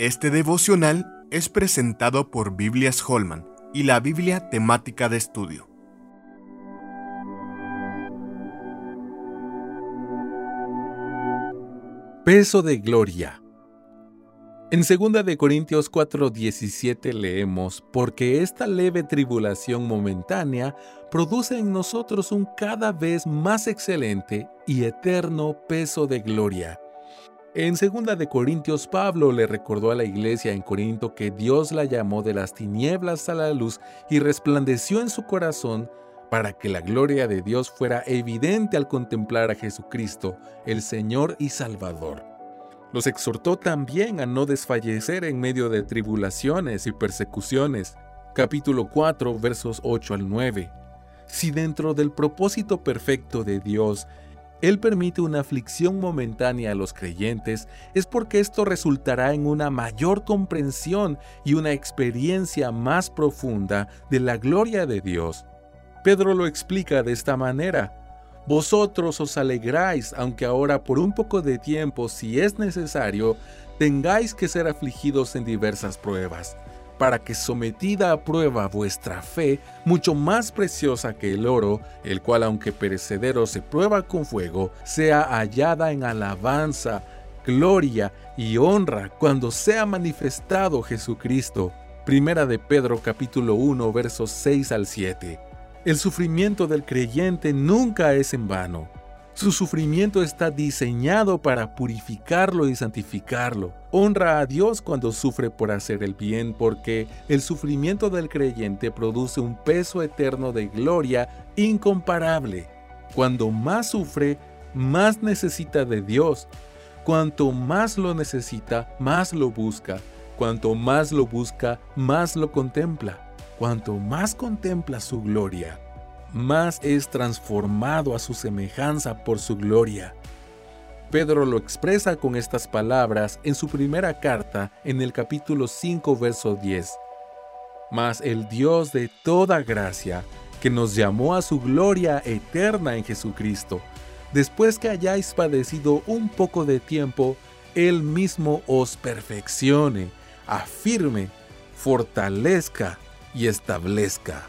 Este devocional es presentado por Biblias Holman y la Biblia temática de estudio. Peso de gloria. En 2 de Corintios 4:17 leemos, porque esta leve tribulación momentánea produce en nosotros un cada vez más excelente y eterno peso de gloria. En 2 de Corintios Pablo le recordó a la iglesia en Corinto que Dios la llamó de las tinieblas a la luz y resplandeció en su corazón para que la gloria de Dios fuera evidente al contemplar a Jesucristo, el Señor y Salvador. Los exhortó también a no desfallecer en medio de tribulaciones y persecuciones. Capítulo 4 versos 8 al 9. Si dentro del propósito perfecto de Dios él permite una aflicción momentánea a los creyentes, es porque esto resultará en una mayor comprensión y una experiencia más profunda de la gloria de Dios. Pedro lo explica de esta manera. Vosotros os alegráis, aunque ahora por un poco de tiempo, si es necesario, tengáis que ser afligidos en diversas pruebas, para que sometida a prueba vuestra fe, mucho más preciosa que el oro, el cual aunque perecedero se prueba con fuego, sea hallada en alabanza, gloria y honra cuando sea manifestado Jesucristo. Primera de Pedro capítulo 1 versos 6 al 7. El sufrimiento del creyente nunca es en vano. Su sufrimiento está diseñado para purificarlo y santificarlo. Honra a Dios cuando sufre por hacer el bien porque el sufrimiento del creyente produce un peso eterno de gloria incomparable. Cuando más sufre, más necesita de Dios. Cuanto más lo necesita, más lo busca. Cuanto más lo busca, más lo contempla. Cuanto más contempla su gloria, más es transformado a su semejanza por su gloria. Pedro lo expresa con estas palabras en su primera carta en el capítulo 5, verso 10. Mas el Dios de toda gracia, que nos llamó a su gloria eterna en Jesucristo, después que hayáis padecido un poco de tiempo, Él mismo os perfeccione, afirme, fortalezca, y establezca.